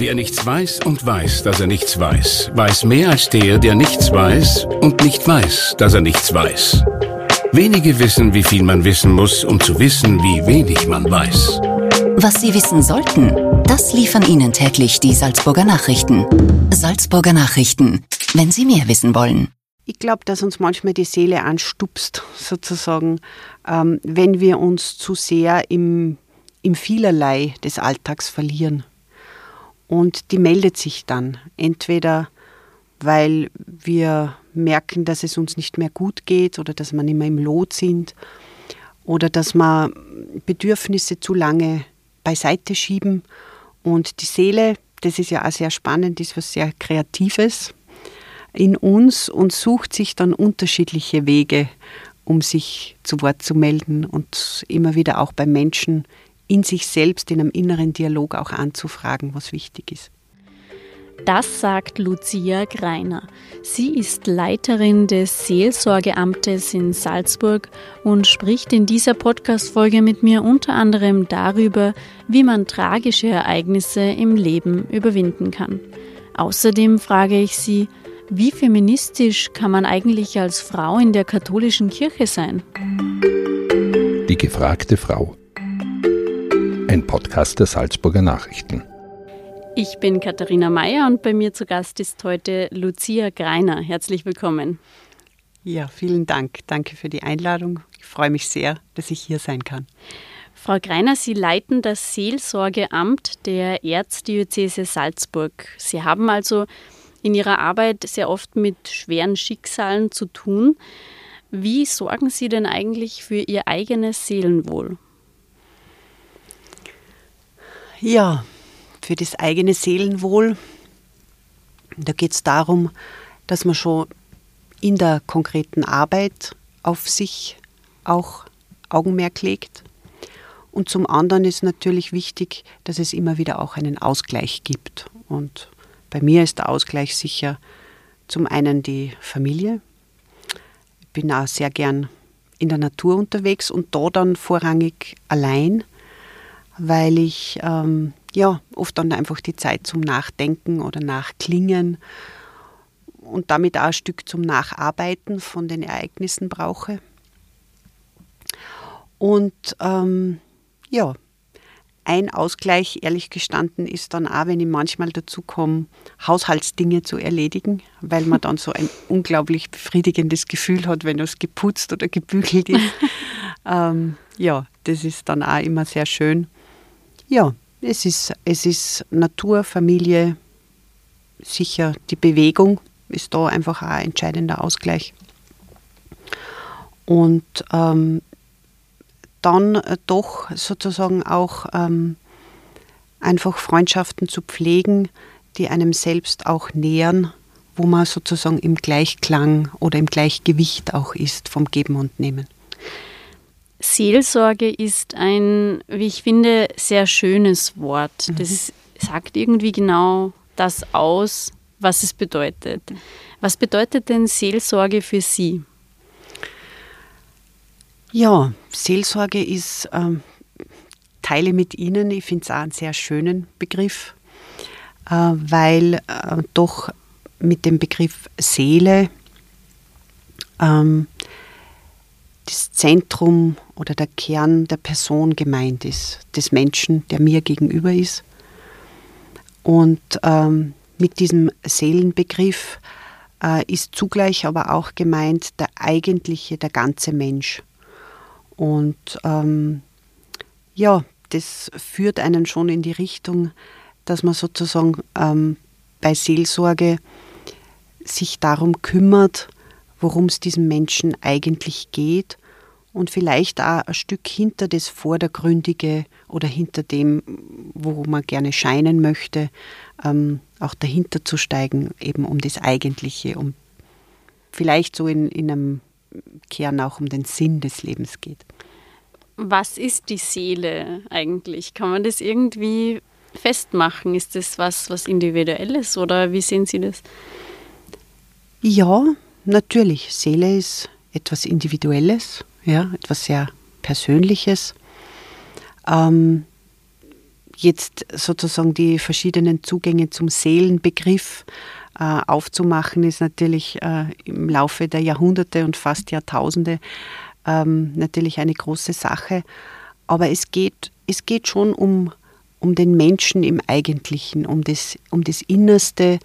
Wer nichts weiß und weiß, dass er nichts weiß, weiß mehr als der, der nichts weiß und nicht weiß, dass er nichts weiß. Wenige wissen, wie viel man wissen muss, um zu wissen, wie wenig man weiß. Was Sie wissen sollten, das liefern Ihnen täglich die Salzburger Nachrichten. Salzburger Nachrichten, wenn Sie mehr wissen wollen. Ich glaube, dass uns manchmal die Seele anstupst, sozusagen, ähm, wenn wir uns zu sehr im, im Vielerlei des Alltags verlieren. Und die meldet sich dann entweder, weil wir merken, dass es uns nicht mehr gut geht oder dass wir nicht mehr im Lot sind oder dass wir Bedürfnisse zu lange beiseite schieben. Und die Seele, das ist ja auch sehr spannend, ist was sehr Kreatives in uns und sucht sich dann unterschiedliche Wege, um sich zu Wort zu melden und immer wieder auch bei Menschen in sich selbst, in einem inneren Dialog auch anzufragen, was wichtig ist. Das sagt Lucia Greiner. Sie ist Leiterin des Seelsorgeamtes in Salzburg und spricht in dieser Podcast-Folge mit mir unter anderem darüber, wie man tragische Ereignisse im Leben überwinden kann. Außerdem frage ich sie, wie feministisch kann man eigentlich als Frau in der katholischen Kirche sein? Die gefragte Frau. Ein Podcast der Salzburger Nachrichten. Ich bin Katharina Mayer und bei mir zu Gast ist heute Lucia Greiner. Herzlich willkommen. Ja, vielen Dank. Danke für die Einladung. Ich freue mich sehr, dass ich hier sein kann. Frau Greiner, Sie leiten das Seelsorgeamt der Erzdiözese Salzburg. Sie haben also in ihrer Arbeit sehr oft mit schweren Schicksalen zu tun. Wie sorgen Sie denn eigentlich für Ihr eigenes Seelenwohl? Ja, für das eigene Seelenwohl, da geht es darum, dass man schon in der konkreten Arbeit auf sich auch Augenmerk legt. Und zum anderen ist natürlich wichtig, dass es immer wieder auch einen Ausgleich gibt. Und bei mir ist der Ausgleich sicher zum einen die Familie. Ich bin auch sehr gern in der Natur unterwegs und da dann vorrangig allein, weil ich ähm, ja oft dann einfach die Zeit zum Nachdenken oder Nachklingen und damit auch ein Stück zum Nacharbeiten von den Ereignissen brauche. Und ähm, ja, ein Ausgleich, ehrlich gestanden, ist dann auch, wenn ich manchmal dazu komme, Haushaltsdinge zu erledigen, weil man dann so ein unglaublich befriedigendes Gefühl hat, wenn es geputzt oder gebügelt ist. ähm, ja, das ist dann auch immer sehr schön. Ja, es ist, es ist Natur, Familie, sicher die Bewegung ist da einfach ein entscheidender Ausgleich. Und ähm, dann äh, doch sozusagen auch ähm, einfach Freundschaften zu pflegen, die einem selbst auch nähern, wo man sozusagen im Gleichklang oder im Gleichgewicht auch ist vom Geben und Nehmen. Seelsorge ist ein, wie ich finde, sehr schönes Wort. Mhm. Das sagt irgendwie genau das aus, was es bedeutet. Was bedeutet denn Seelsorge für Sie? Ja, Seelsorge ist, ähm, teile mit Ihnen, ich finde es auch einen sehr schönen Begriff, äh, weil äh, doch mit dem Begriff Seele ähm, das Zentrum oder der Kern der Person gemeint ist, des Menschen, der mir gegenüber ist. Und ähm, mit diesem Seelenbegriff äh, ist zugleich aber auch gemeint der eigentliche, der ganze Mensch. Und ähm, ja, das führt einen schon in die Richtung, dass man sozusagen ähm, bei Seelsorge sich darum kümmert, worum es diesem Menschen eigentlich geht und vielleicht auch ein Stück hinter das Vordergründige oder hinter dem, wo man gerne scheinen möchte, ähm, auch dahinter zu steigen, eben um das Eigentliche, um vielleicht so in, in einem Kern auch um den Sinn des Lebens geht. Was ist die Seele eigentlich? Kann man das irgendwie festmachen? Ist das was, was Individuelles oder wie sehen Sie das? Ja, natürlich. Seele ist etwas Individuelles, ja, etwas sehr Persönliches. Ähm, jetzt sozusagen die verschiedenen Zugänge zum Seelenbegriff äh, aufzumachen, ist natürlich äh, im Laufe der Jahrhunderte und fast Jahrtausende ähm, natürlich eine große Sache. Aber es geht, es geht schon um, um den Menschen im Eigentlichen, um das, um das Innerste.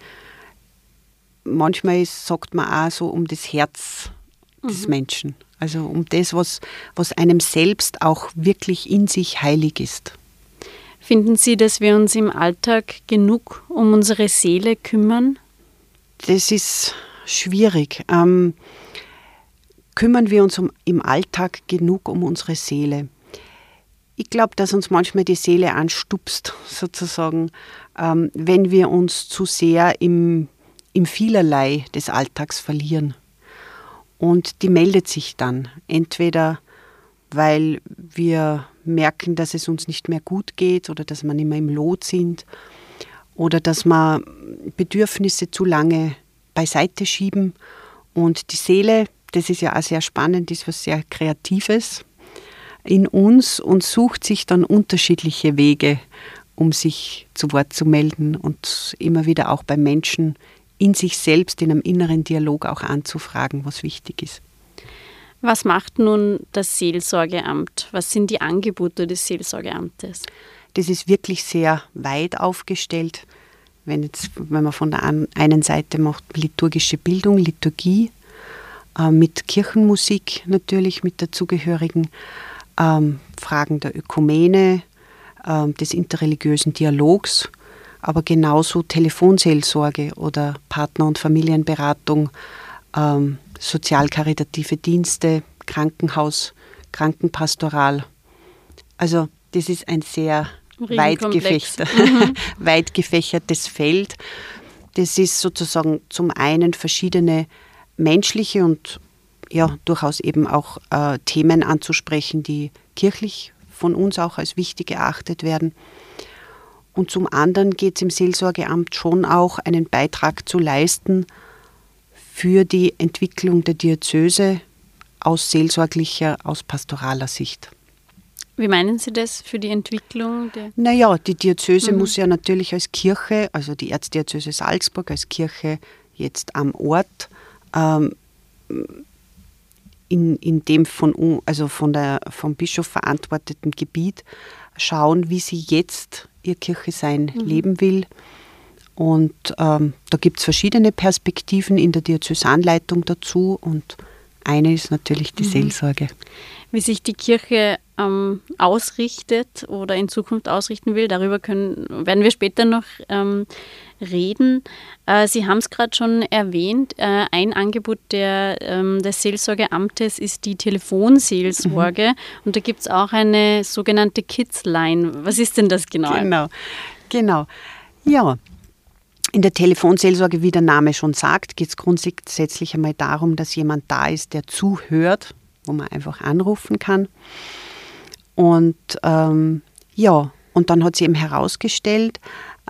Manchmal sagt man auch so um das Herz des mhm. Menschen. Also um das, was, was einem selbst auch wirklich in sich heilig ist. Finden Sie, dass wir uns im Alltag genug um unsere Seele kümmern? Das ist schwierig. Ähm, kümmern wir uns um, im Alltag genug um unsere Seele? Ich glaube, dass uns manchmal die Seele anstupst, sozusagen, ähm, wenn wir uns zu sehr im, im Vielerlei des Alltags verlieren. Und die meldet sich dann entweder, weil wir merken, dass es uns nicht mehr gut geht oder dass wir nicht mehr im Lot sind oder dass wir Bedürfnisse zu lange beiseite schieben. Und die Seele, das ist ja auch sehr spannend, ist was sehr Kreatives in uns und sucht sich dann unterschiedliche Wege, um sich zu Wort zu melden und immer wieder auch bei Menschen in sich selbst, in einem inneren Dialog auch anzufragen, was wichtig ist. Was macht nun das Seelsorgeamt? Was sind die Angebote des Seelsorgeamtes? Das ist wirklich sehr weit aufgestellt. Wenn, jetzt, wenn man von der einen Seite macht liturgische Bildung, Liturgie, äh, mit Kirchenmusik natürlich, mit dazugehörigen ähm, Fragen der Ökumene, äh, des interreligiösen Dialogs, aber genauso Telefonseelsorge oder Partner- und Familienberatung, ähm, sozialkaritative Dienste, Krankenhaus, Krankenpastoral. Also das ist ein sehr weit, gefächer, mhm. weit gefächertes Feld. Das ist sozusagen zum einen verschiedene menschliche und ja durchaus eben auch äh, Themen anzusprechen, die kirchlich von uns auch als wichtig erachtet werden. Und zum anderen geht es im Seelsorgeamt schon auch, einen Beitrag zu leisten für die Entwicklung der Diözese aus seelsorglicher, aus pastoraler Sicht. Wie meinen Sie das für die Entwicklung? Der naja, die Diözese mhm. muss ja natürlich als Kirche, also die Erzdiözese Salzburg als Kirche jetzt am Ort, ähm, in, in dem von, also von der, vom Bischof verantworteten Gebiet schauen, wie sie jetzt ihr Kirche sein mhm. leben will. Und ähm, da gibt es verschiedene Perspektiven in der Diözesanleitung dazu und eine ist natürlich die mhm. Seelsorge. Wie sich die Kirche ähm, ausrichtet oder in Zukunft ausrichten will, darüber können, werden wir später noch ähm, reden. Äh, Sie haben es gerade schon erwähnt, äh, ein Angebot der, ähm, des Seelsorgeamtes ist die Telefonseelsorge mhm. und da gibt es auch eine sogenannte Kids-Line. Was ist denn das genau? Genau, genau. Ja, in der Telefonseelsorge, wie der Name schon sagt, geht es grundsätzlich einmal darum, dass jemand da ist, der zuhört, wo man einfach anrufen kann. Und ähm, ja, und dann hat sie eben herausgestellt,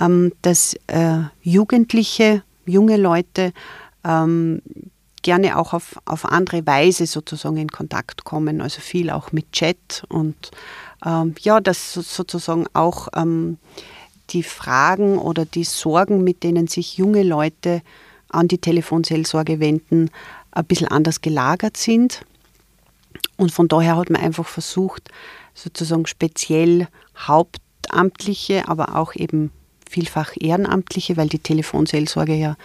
ähm, dass äh, Jugendliche, junge Leute ähm, gerne auch auf, auf andere Weise sozusagen in Kontakt kommen, also viel auch mit Chat und ähm, ja, dass sozusagen auch ähm, die Fragen oder die Sorgen, mit denen sich junge Leute an die Telefonseelsorge wenden, ein bisschen anders gelagert sind. Und von daher hat man einfach versucht, sozusagen speziell Hauptamtliche, aber auch eben vielfach Ehrenamtliche, weil die Telefonseelsorge ja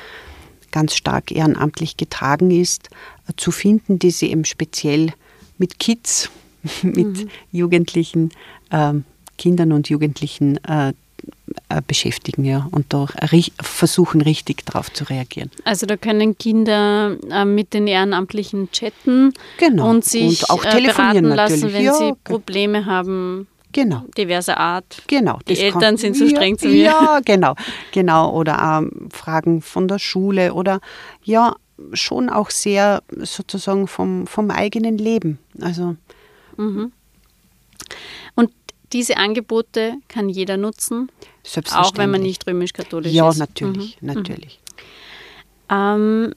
ganz stark ehrenamtlich getragen ist, zu finden, die sie eben speziell mit Kids, mit mhm. Jugendlichen, äh, Kindern und Jugendlichen äh, äh, beschäftigen ja, und da versuchen richtig darauf zu reagieren. Also da können Kinder äh, mit den Ehrenamtlichen chatten genau. und sich und auch äh, telefonieren lassen, natürlich. wenn ja. sie Probleme haben. Genau. Diverser Art. Genau. Die Eltern kann, sind so streng ja, zu mir. Ja, genau. Genau. Oder ähm, Fragen von der Schule oder ja, schon auch sehr sozusagen vom, vom eigenen Leben. Also. Mhm. Und diese Angebote kann jeder nutzen, auch wenn man nicht römisch-katholisch ja, ist. Ja, natürlich, mhm. natürlich. Ähm,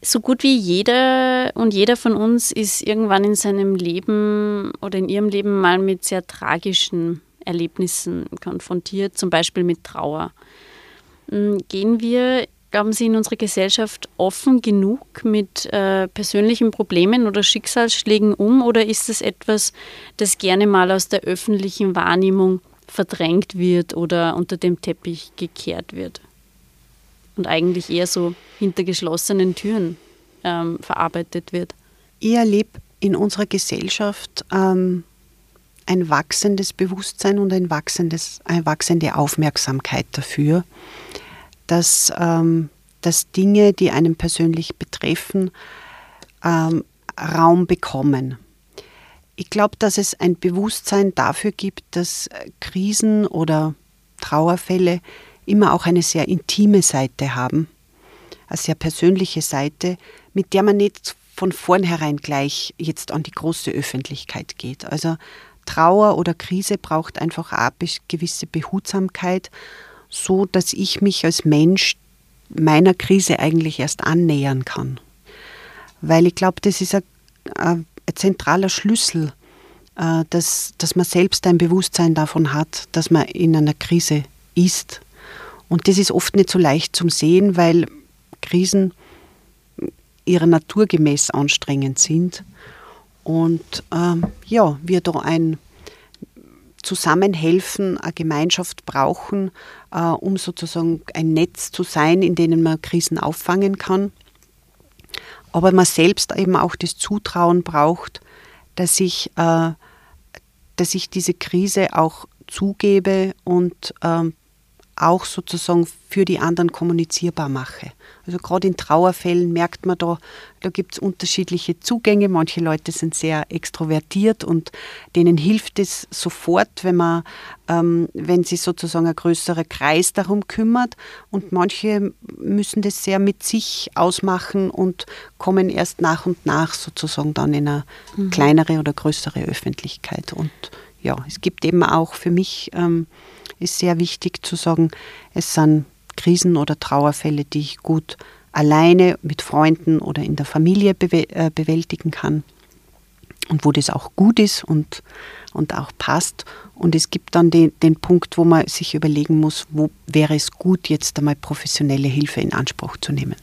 so gut wie jeder und jeder von uns ist irgendwann in seinem Leben oder in ihrem Leben mal mit sehr tragischen Erlebnissen konfrontiert, zum Beispiel mit Trauer. Hm, gehen wir, glauben Sie, in unserer Gesellschaft offen genug mit äh, persönlichen Problemen oder Schicksalsschlägen um oder ist es etwas, das gerne mal aus der öffentlichen Wahrnehmung verdrängt wird oder unter dem Teppich gekehrt wird? Und eigentlich eher so hinter geschlossenen Türen ähm, verarbeitet wird. Ich erlebe in unserer Gesellschaft ähm, ein wachsendes Bewusstsein und ein wachsendes, eine wachsende Aufmerksamkeit dafür, dass, ähm, dass Dinge, die einen persönlich betreffen, ähm, Raum bekommen. Ich glaube, dass es ein Bewusstsein dafür gibt, dass Krisen oder Trauerfälle immer auch eine sehr intime Seite haben, eine sehr persönliche Seite, mit der man nicht von vornherein gleich jetzt an die große Öffentlichkeit geht. Also Trauer oder Krise braucht einfach eine gewisse Behutsamkeit, so dass ich mich als Mensch meiner Krise eigentlich erst annähern kann. Weil ich glaube, das ist ein, ein, zentraler Schlüssel, äh, dass, dass man selbst ein Bewusstsein davon hat, dass man in einer Krise ist. Und das ist oft nicht so leicht zum Sehen, weil Krisen ihrer Natur gemäß anstrengend sind und ähm, ja, wir da ein Zusammenhelfen, eine Gemeinschaft brauchen, äh, um sozusagen ein Netz zu sein, in dem man Krisen auffangen kann. Aber man selbst eben auch das Zutrauen braucht, dass ich, äh, dass ich diese Krise auch zugebe und ähm, auch sozusagen für die anderen kommunizierbar mache. Also gerade in Trauerfällen merkt man da, da gibt es unterschiedliche Zugänge. Manche Leute sind sehr extrovertiert und denen hilft es sofort, wenn man, ähm, wenn sich sozusagen ein größerer Kreis darum kümmert. Und manche müssen das sehr mit sich ausmachen und kommen erst nach und nach sozusagen dann in eine mhm. kleinere oder größere Öffentlichkeit. Und ja, es gibt eben auch für mich ähm, ist sehr wichtig zu sagen, es sind Krisen oder Trauerfälle, die ich gut alleine mit Freunden oder in der Familie äh, bewältigen kann und wo das auch gut ist und, und auch passt. Und es gibt dann den, den Punkt, wo man sich überlegen muss, wo wäre es gut, jetzt einmal professionelle Hilfe in Anspruch zu nehmen.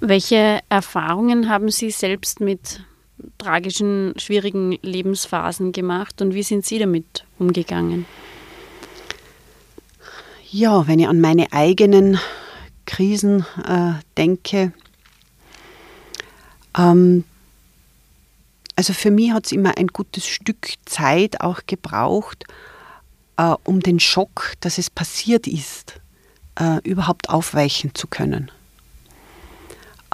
Welche Erfahrungen haben Sie selbst mit tragischen, schwierigen Lebensphasen gemacht und wie sind Sie damit umgegangen? Ja, wenn ich an meine eigenen Krisen äh, denke, ähm, also für mich hat es immer ein gutes Stück Zeit auch gebraucht, äh, um den Schock, dass es passiert ist, äh, überhaupt aufweichen zu können.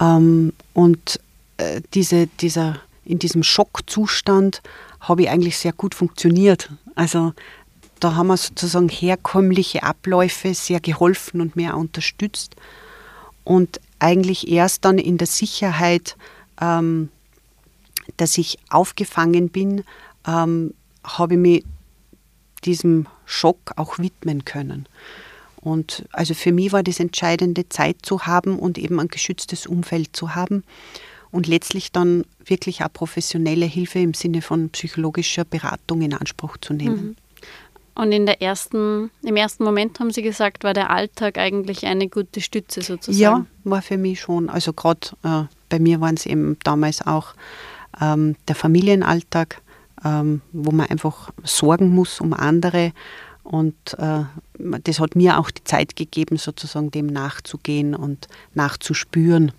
Ähm, und äh, diese, dieser, in diesem Schockzustand habe ich eigentlich sehr gut funktioniert. Also da haben wir sozusagen herkömmliche Abläufe sehr geholfen und mehr unterstützt. Und eigentlich erst dann in der Sicherheit, ähm, dass ich aufgefangen bin, ähm, habe ich mich diesem Schock auch widmen können. Und also für mich war das entscheidende, Zeit zu haben und eben ein geschütztes Umfeld zu haben und letztlich dann wirklich auch professionelle Hilfe im Sinne von psychologischer Beratung in Anspruch zu nehmen. Mhm. Und in der ersten, im ersten Moment haben Sie gesagt, war der Alltag eigentlich eine gute Stütze sozusagen? Ja, war für mich schon. Also gerade äh, bei mir waren es eben damals auch ähm, der Familienalltag, ähm, wo man einfach sorgen muss um andere. Und äh, das hat mir auch die Zeit gegeben, sozusagen dem nachzugehen und nachzuspüren,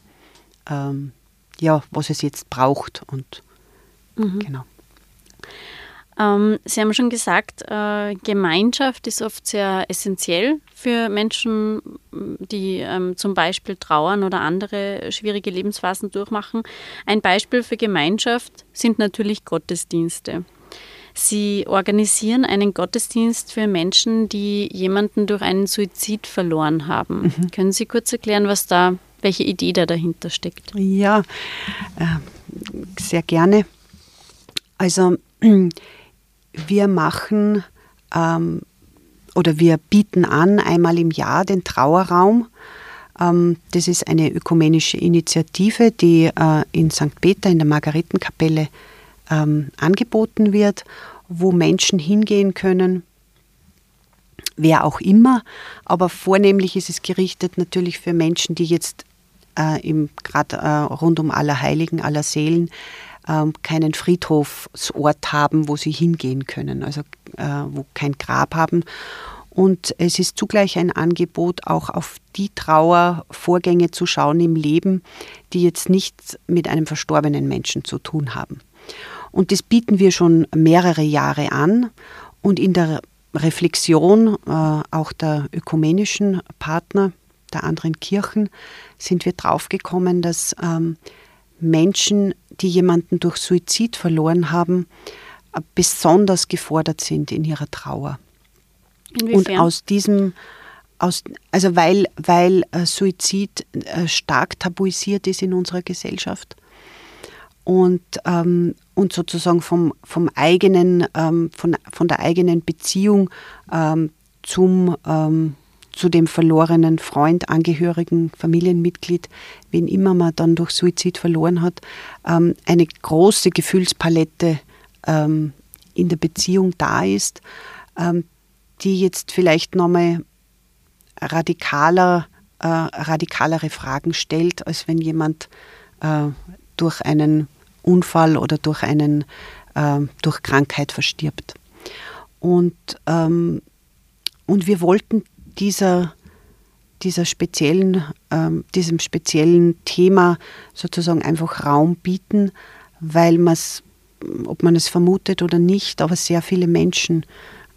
ähm, ja, was es jetzt braucht. Und mhm. genau. Ähm, Sie haben schon gesagt, äh, Gemeinschaft ist oft sehr essentiell für Menschen, die ähm, zum Beispiel trauern oder andere schwierige Lebensphasen durchmachen. Ein Beispiel für Gemeinschaft sind natürlich Gottesdienste. Sie organisieren einen Gottesdienst für Menschen, die jemanden durch einen Suizid verloren haben. Mhm. Können Sie kurz erklären, was da, welche Idee da dahinter steckt? Ja, äh, sehr gerne. Also wir machen ähm, oder wir bieten an einmal im Jahr den Trauerraum. Ähm, das ist eine ökumenische Initiative, die äh, in St. Peter in der Margaretenkapelle ähm, angeboten wird, wo Menschen hingehen können, wer auch immer, aber vornehmlich ist es gerichtet natürlich für Menschen, die jetzt äh, gerade äh, rund um Allerheiligen, aller Seelen äh, keinen Friedhofsort haben, wo sie hingehen können, also äh, wo kein Grab haben. Und es ist zugleich ein Angebot, auch auf die Trauervorgänge zu schauen im Leben, die jetzt nichts mit einem verstorbenen Menschen zu tun haben. Und das bieten wir schon mehrere Jahre an. Und in der Reflexion äh, auch der ökumenischen Partner der anderen Kirchen sind wir draufgekommen, dass ähm, Menschen, die jemanden durch Suizid verloren haben, äh, besonders gefordert sind in ihrer Trauer. Inwiefern? Und aus diesem, aus, also weil, weil äh, Suizid äh, stark tabuisiert ist in unserer Gesellschaft und, ähm, und sozusagen vom, vom eigenen, ähm, von, von der eigenen Beziehung ähm, zum, ähm, zu dem verlorenen Freund, Angehörigen, Familienmitglied, wen immer man dann durch Suizid verloren hat, ähm, eine große Gefühlspalette ähm, in der Beziehung da ist, die jetzt vielleicht nochmal radikaler, äh, radikalere Fragen stellt, als wenn jemand äh, durch einen Unfall oder durch, einen, äh, durch Krankheit verstirbt. Und, ähm, und wir wollten dieser, dieser speziellen, ähm, diesem speziellen Thema sozusagen einfach Raum bieten, weil man es, ob man es vermutet oder nicht, aber sehr viele Menschen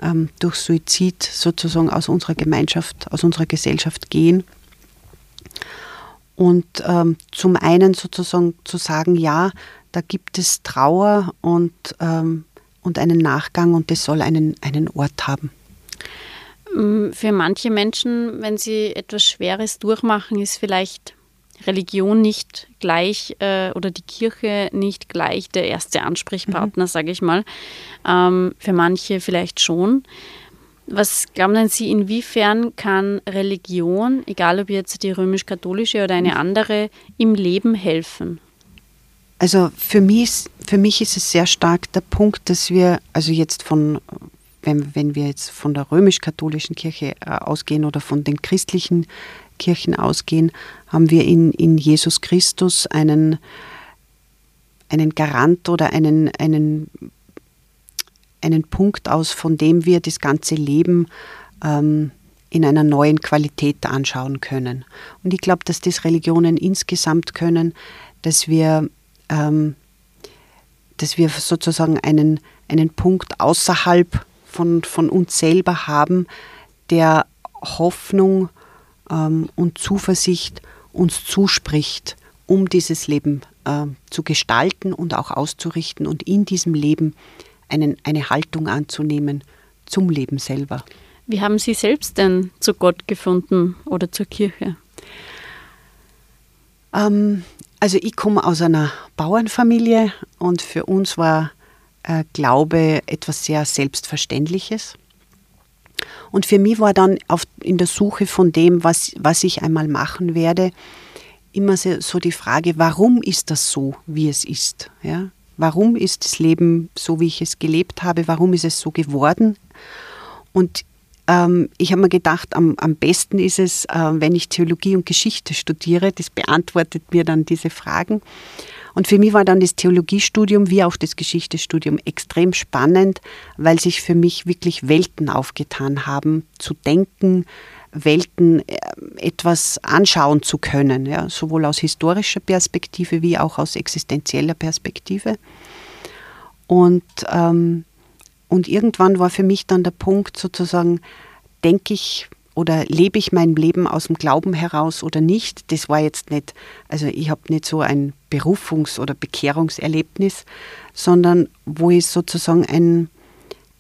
ähm, durch Suizid sozusagen aus unserer Gemeinschaft, aus unserer Gesellschaft gehen. Und ähm, zum einen sozusagen zu sagen, ja, da gibt es Trauer und, ähm, und einen Nachgang und das soll einen, einen Ort haben. Für manche Menschen, wenn sie etwas Schweres durchmachen, ist vielleicht Religion nicht gleich äh, oder die Kirche nicht gleich der erste Ansprechpartner, mhm. sage ich mal. Ähm, für manche vielleicht schon. Was glauben denn Sie, inwiefern kann Religion, egal ob jetzt die römisch-katholische oder eine mhm. andere, im Leben helfen? Also für mich, ist, für mich ist es sehr stark der Punkt, dass wir, also jetzt von, wenn, wenn wir jetzt von der römisch-katholischen Kirche äh, ausgehen oder von den christlichen Kirchen ausgehen, haben wir in, in Jesus Christus einen, einen Garant oder einen, einen, einen Punkt aus, von dem wir das ganze Leben ähm, in einer neuen Qualität anschauen können. Und ich glaube, dass das Religionen insgesamt können, dass wir ähm, dass wir sozusagen einen, einen Punkt außerhalb von, von uns selber haben, der Hoffnung ähm, und Zuversicht uns zuspricht, um dieses Leben äh, zu gestalten und auch auszurichten und in diesem Leben einen, eine Haltung anzunehmen zum Leben selber. Wie haben Sie selbst denn zu Gott gefunden oder zur Kirche? Ähm, also ich komme aus einer Bauernfamilie und für uns war äh, Glaube etwas sehr Selbstverständliches. Und für mich war dann auf, in der Suche von dem, was, was ich einmal machen werde, immer so, die Frage, warum ist das so, wie es ist? Ja? Warum ist das Leben so, wie ich es gelebt habe? Warum ist es so geworden? Und ähm, ich habe mir gedacht, am, am besten ist es, äh, wenn ich Theologie und Geschichte studiere. Das beantwortet mir dann diese Fragen. Und für mich war dann das Theologiestudium wie auch das Geschichtestudium extrem spannend, weil sich für mich wirklich Welten aufgetan haben, zu denken, Welten äh, etwas anschauen zu können, ja, sowohl aus historischer Perspektive wie auch aus existenzieller Perspektive. Und ähm, und irgendwann war für mich dann der Punkt sozusagen, denke ich oder lebe ich mein Leben aus dem Glauben heraus oder nicht. Das war jetzt nicht, also ich habe nicht so ein Berufungs- oder Bekehrungserlebnis, sondern wo es sozusagen ein,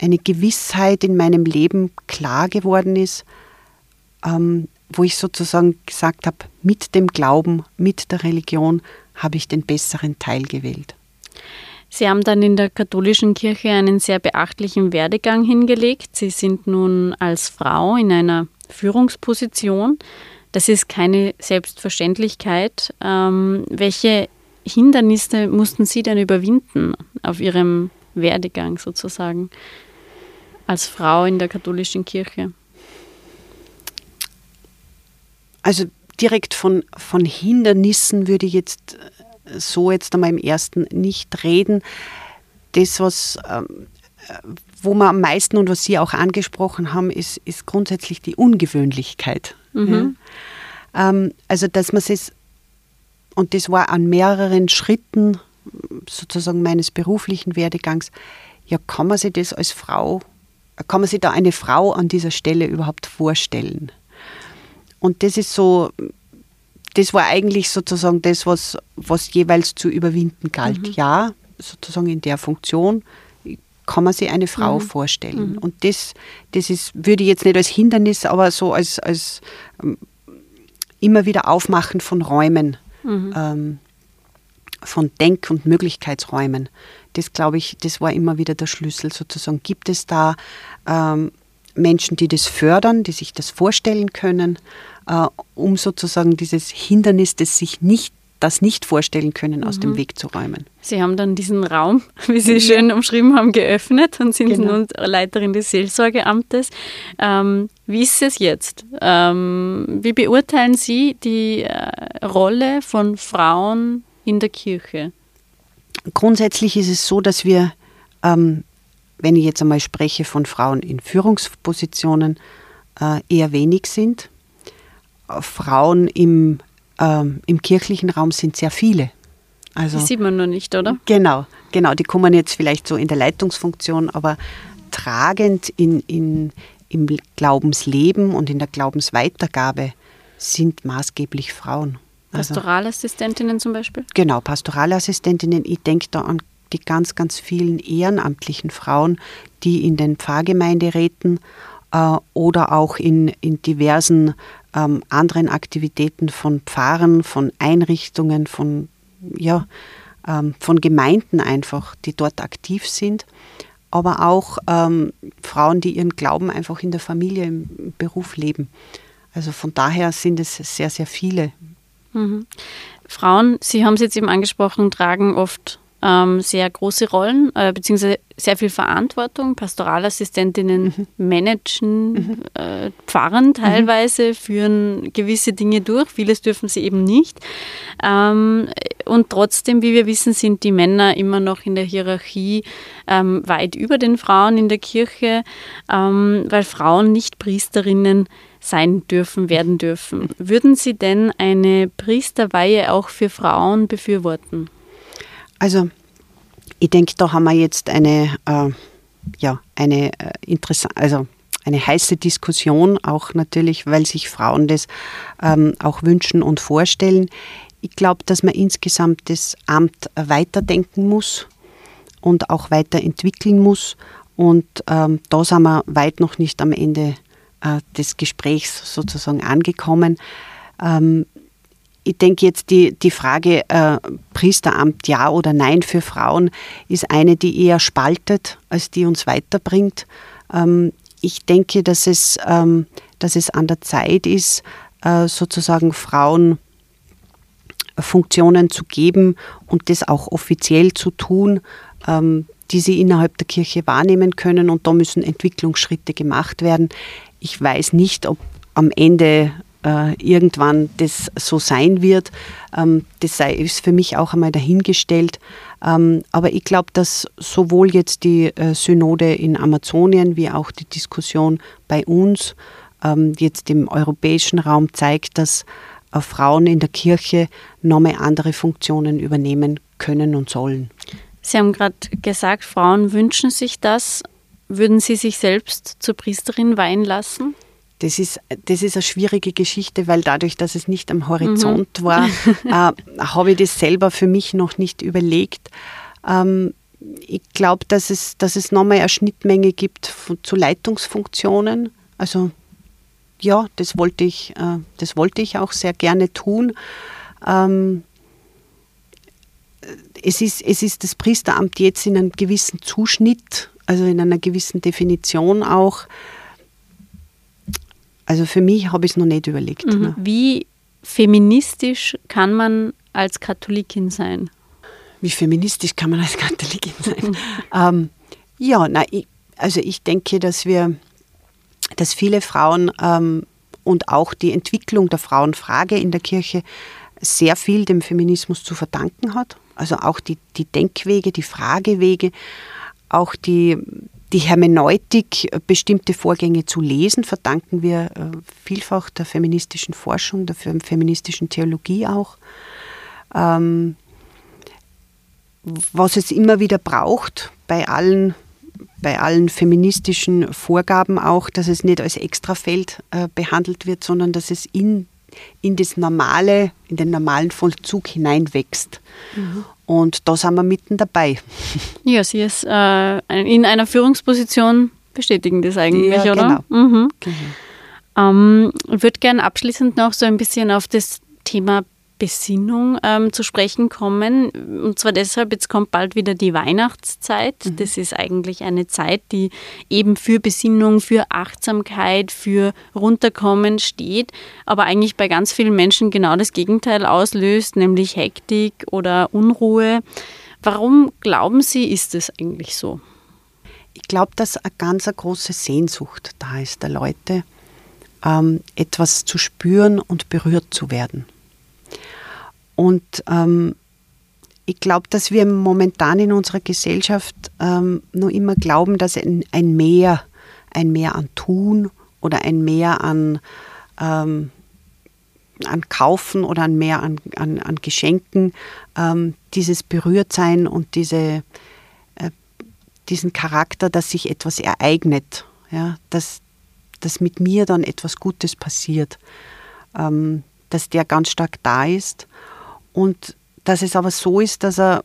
eine Gewissheit in meinem Leben klar geworden ist, ähm, wo ich sozusagen gesagt habe, mit dem Glauben, mit der Religion habe ich den besseren Teil gewählt. Sie haben dann in der katholischen Kirche einen sehr beachtlichen Werdegang hingelegt. Sie sind nun als Frau in einer Führungsposition. Das ist keine Selbstverständlichkeit. Ähm, welche Hindernisse mussten Sie denn überwinden auf Ihrem Werdegang sozusagen als Frau in der katholischen Kirche? Also direkt von, von Hindernissen würde ich jetzt äh, so jetzt einmal im ersten nicht reden. Das, was, ähm, wo wir am meisten und was Sie auch angesprochen haben, ist, ist grundsätzlich die Ungewöhnlichkeit. Mhm. Ja. Ähm, also, dass man es, und das war an mehreren Schritten sozusagen meines beruflichen Werdegangs, ja, kann man sich das als Frau, kann man sich da eine Frau an dieser Stelle überhaupt vorstellen? Und das ist so, das war eigentlich sozusagen das, was, was jeweils zu überwinden galt. Mhm. Ja, sozusagen in der Funktion kann man sich eine Frau mhm. vorstellen. Mhm. Und das, das ist, würde ich jetzt nicht als Hindernis, aber so als, als ähm, immer wieder Aufmachen von Räumen, mhm. ähm, von Denk- und Möglichkeitsräumen. Das glaube ich, das war immer wieder der Schlüssel sozusagen. Gibt es da ähm, Menschen, die das fördern, die sich das vorstellen können, äh, um sozusagen dieses Hindernis, das sich nicht das nicht vorstellen können, aus mhm. dem Weg zu räumen. Sie haben dann diesen Raum, wie Sie schön umschrieben haben, geöffnet und sind genau. nun Leiterin des Seelsorgeamtes. Ähm, wie ist es jetzt? Ähm, wie beurteilen Sie die äh, Rolle von Frauen in der Kirche? Grundsätzlich ist es so, dass wir ähm, wenn ich jetzt einmal spreche von Frauen in Führungspositionen, äh, eher wenig sind. Frauen im, äh, im kirchlichen Raum sind sehr viele. Also, die sieht man nur nicht, oder? Genau, genau. Die kommen jetzt vielleicht so in der Leitungsfunktion, aber tragend in, in, im Glaubensleben und in der Glaubensweitergabe sind maßgeblich Frauen. Also, Pastoralassistentinnen zum Beispiel? Genau, Pastoralassistentinnen. Ich denke da an die ganz, ganz vielen ehrenamtlichen Frauen, die in den Pfarrgemeinderäten äh, oder auch in, in diversen ähm, anderen Aktivitäten von Pfarren, von Einrichtungen, von, ja, ähm, von Gemeinden einfach, die dort aktiv sind. Aber auch ähm, Frauen, die ihren Glauben einfach in der Familie, im Beruf leben. Also von daher sind es sehr, sehr viele. Mhm. Frauen, Sie haben es jetzt eben angesprochen, tragen oft ähm, sehr große Rollen, äh, beziehungsweise sehr viel Verantwortung. Pastoralassistentinnen mhm. managen, mhm. Äh, pfarren teilweise, mhm. führen gewisse Dinge durch. Vieles dürfen sie eben nicht. Ähm, und trotzdem, wie wir wissen, sind die Männer immer noch in der Hierarchie ähm, weit über den Frauen in der Kirche, ähm, weil Frauen nicht Priesterinnen sein dürfen, werden dürfen. Würden Sie denn eine Priesterweihe auch für Frauen befürworten? Also ich denke, da haben wir jetzt eine, äh, ja, eine äh, interessante, also eine heiße Diskussion, auch natürlich, weil sich Frauen das ähm, auch wünschen und vorstellen. Ich glaube, dass man insgesamt das Amt weiterdenken muss und auch weiterentwickeln muss. Und ähm, da sind wir weit noch nicht am Ende äh, des Gesprächs sozusagen angekommen. Ähm, ich denke jetzt, die, die Frage äh, Priesteramt ja oder nein für Frauen ist eine, die eher spaltet, als die uns weiterbringt. Ähm, ich denke, dass es, ähm, dass es an der Zeit ist, äh, sozusagen Frauen Funktionen zu geben und das auch offiziell zu tun, ähm, die sie innerhalb der Kirche wahrnehmen können. Und da müssen Entwicklungsschritte gemacht werden. Ich weiß nicht, ob am Ende äh, irgendwann das so sein wird. Ähm, das sei, ist für mich auch einmal dahingestellt. Ähm, aber ich glaube, dass sowohl jetzt die äh, Synode in Amazonien wie auch die Diskussion bei uns ähm, jetzt im europäischen Raum zeigt, dass äh, Frauen in der Kirche nochmal andere Funktionen übernehmen können und sollen. Sie haben gerade gesagt, Frauen wünschen sich das. Würden Sie sich selbst zur Priesterin weihen lassen? Das ist, das ist eine schwierige Geschichte, weil dadurch, dass es nicht am Horizont mhm. war, äh, habe ich das selber für mich noch nicht überlegt. Ähm, ich glaube, dass es, dass es nochmal eine Schnittmenge gibt von, zu Leitungsfunktionen. Also ja, das wollte ich, äh, das wollte ich auch sehr gerne tun. Ähm, es, ist, es ist das Priesteramt jetzt in einem gewissen Zuschnitt, also in einer gewissen Definition auch. Also für mich habe ich es noch nicht überlegt. Mhm. Ne? Wie feministisch kann man als Katholikin sein? Wie feministisch kann man als Katholikin sein? ähm, ja, na, ich, also ich denke, dass wir, dass viele Frauen ähm, und auch die Entwicklung der Frauenfrage in der Kirche sehr viel dem Feminismus zu verdanken hat. Also auch die, die Denkwege, die Fragewege, auch die, die Hermeneutik, bestimmte Vorgänge zu lesen, verdanken wir äh, vielfach der feministischen Forschung, der feministischen Theologie auch. Ähm, was es immer wieder braucht bei allen, bei allen feministischen Vorgaben auch, dass es nicht als Extrafeld äh, behandelt wird, sondern dass es in, in das normale, in den normalen Vollzug hineinwächst. Mhm. Und da sind wir mitten dabei. Ja, sie ist äh, in einer Führungsposition bestätigen das eigentlich, ja, oder? Genau. Mhm. genau. Ähm, ich würde gerne abschließend noch so ein bisschen auf das Thema Besinnung ähm, zu sprechen kommen. Und zwar deshalb, jetzt kommt bald wieder die Weihnachtszeit. Mhm. Das ist eigentlich eine Zeit, die eben für Besinnung, für Achtsamkeit, für Runterkommen steht, aber eigentlich bei ganz vielen Menschen genau das Gegenteil auslöst, nämlich Hektik oder Unruhe. Warum glauben Sie, ist es eigentlich so? Ich glaube, dass eine ganz eine große Sehnsucht da ist der Leute, ähm, etwas zu spüren und berührt zu werden. Und ähm, ich glaube, dass wir momentan in unserer Gesellschaft ähm, noch immer glauben, dass ein, ein, Mehr, ein Mehr an Tun oder ein Mehr an, ähm, an Kaufen oder ein Mehr an, an, an Geschenken, ähm, dieses Berührtsein und diese, äh, diesen Charakter, dass sich etwas ereignet, ja, dass, dass mit mir dann etwas Gutes passiert, ähm, dass der ganz stark da ist. Und dass es aber so ist, dass er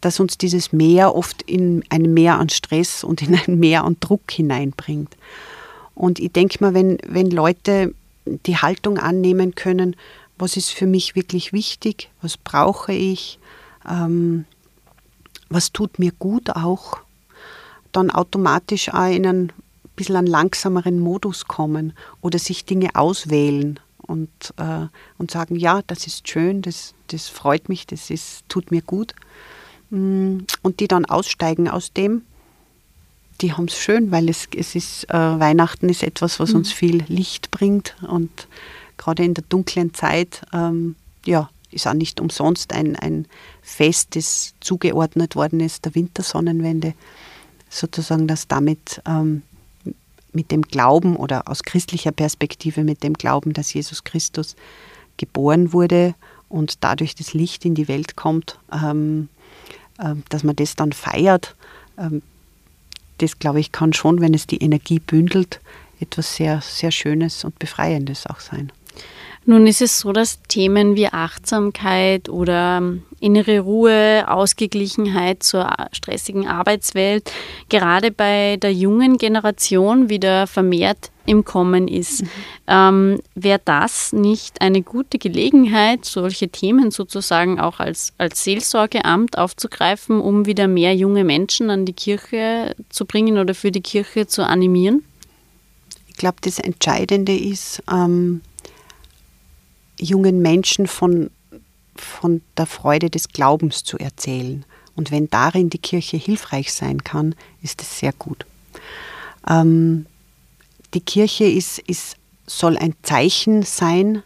dass uns dieses Meer oft in ein Meer an Stress und in ein Meer an Druck hineinbringt. Und ich denke mal, wenn, wenn Leute die Haltung annehmen können, was ist für mich wirklich wichtig, was brauche ich, ähm, was tut mir gut auch, dann automatisch auch in einen bisschen einen langsameren Modus kommen oder sich Dinge auswählen und, äh, und sagen, ja, das ist schön, das, das freut mich, das ist, tut mir gut. Mm, und die dann aussteigen aus dem, die haben es schön, weil es, es ist, äh, Weihnachten ist etwas, was mhm. uns viel Licht bringt und gerade in der dunklen Zeit, ähm, ja, ist auch nicht umsonst ein, ein Fest, das zugeordnet worden ist, der Wintersonnenwende, sozusagen, dass damit ähm, mit dem Glauben oder aus christlicher Perspektive mit dem Glauben, dass Jesus Christus geboren wurde und dadurch das Licht in die Welt kommt, ähm, äh, dass man das dann feiert. Ähm, das, glaube ich, kann schon, wenn es die Energie bündelt, etwas sehr, sehr Schönes und Befreiendes auch sein. Nun ist es so, dass Themen wie Achtsamkeit oder ähm, innere Ruhe, Ausgeglichenheit zur stressigen Arbeitswelt gerade bei der jungen Generation wieder vermehrt im Kommen ist. Mhm. Ähm, Wäre das nicht eine gute Gelegenheit, solche Themen sozusagen auch als, als Seelsorgeamt aufzugreifen, um wieder mehr junge Menschen an die Kirche zu bringen oder für die Kirche zu animieren? Ich glaube, das Entscheidende ist, ähm, jungen Menschen von, von der Freude des Glaubens zu erzählen. Und wenn darin die Kirche hilfreich sein kann, ist es sehr gut. Ähm, die Kirche ist, ist, soll ein Zeichen sein,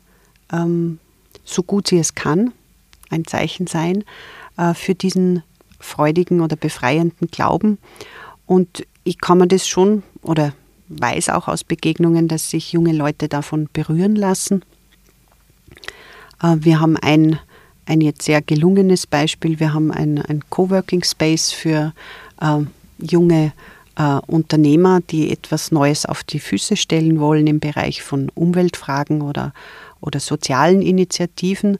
ähm, so gut sie es kann, ein Zeichen sein äh, für diesen freudigen oder befreienden Glauben. Und ich kann mir das schon oder weiß auch aus Begegnungen, dass sich junge Leute davon berühren lassen wir haben ein, ein jetzt sehr gelungenes Beispiel. Wir haben ein, ein Coworking Space für äh, junge äh, Unternehmer, die etwas Neues auf die Füße stellen wollen im Bereich von Umweltfragen oder, oder sozialen Initiativen.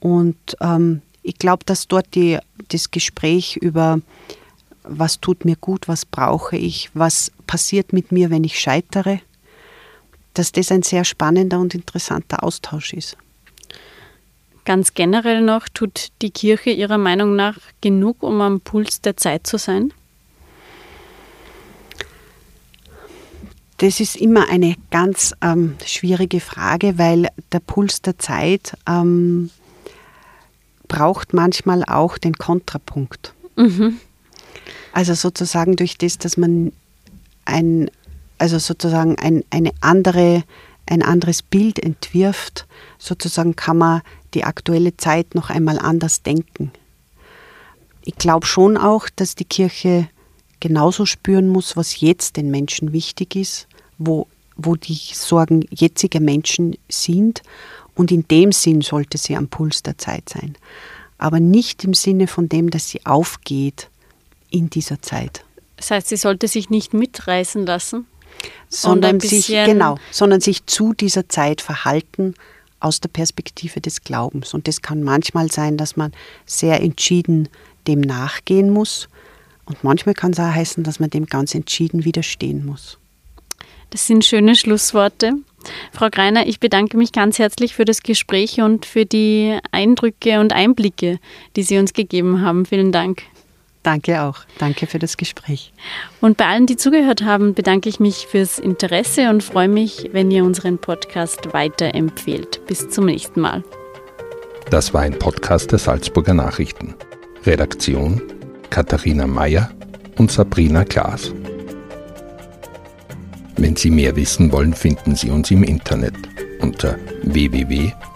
Und ähm, ich glaube, dass dort die, das Gespräch über was tut mir gut, was brauche ich, was passiert mit mir, wenn ich scheitere, dass das ein sehr spannender und interessanter Austausch ist. Ganz generell noch, tut die Kirche Ihrer Meinung nach genug, um am Puls der Zeit zu sein? Das ist immer eine ganz ähm, schwierige Frage, weil der Puls der Zeit ähm, braucht manchmal auch den Kontrapunkt. Mhm. Also sozusagen durch das, dass man ein, also sozusagen ein, eine andere ein anderes Bild entwirft, sozusagen kann man die aktuelle Zeit noch einmal anders denken. Ich glaube schon auch, dass die Kirche genauso spüren muss, was jetzt den Menschen wichtig ist, wo, wo die Sorgen jetziger Menschen sind. Und in dem Sinn sollte sie am Puls der Zeit sein. Aber nicht im Sinne von dem, dass sie aufgeht in dieser Zeit. Das heißt, sie sollte sich nicht mitreißen lassen? Sondern sich, genau, sondern sich zu dieser Zeit verhalten aus der Perspektive des Glaubens. Und das kann manchmal sein, dass man sehr entschieden dem nachgehen muss. Und manchmal kann es auch heißen, dass man dem ganz entschieden widerstehen muss. Das sind schöne Schlussworte. Frau Greiner, ich bedanke mich ganz herzlich für das Gespräch und für die Eindrücke und Einblicke, die Sie uns gegeben haben. Vielen Dank. Danke auch. Danke für das Gespräch. Und bei allen, die zugehört haben, bedanke ich mich fürs Interesse und freue mich, wenn ihr unseren Podcast weiterempfehlt. Bis zum nächsten Mal. Das war ein Podcast der Salzburger Nachrichten. Redaktion Katharina Mayer und Sabrina Klaas. Wenn Sie mehr wissen wollen, finden Sie uns im Internet unter www.sn.at.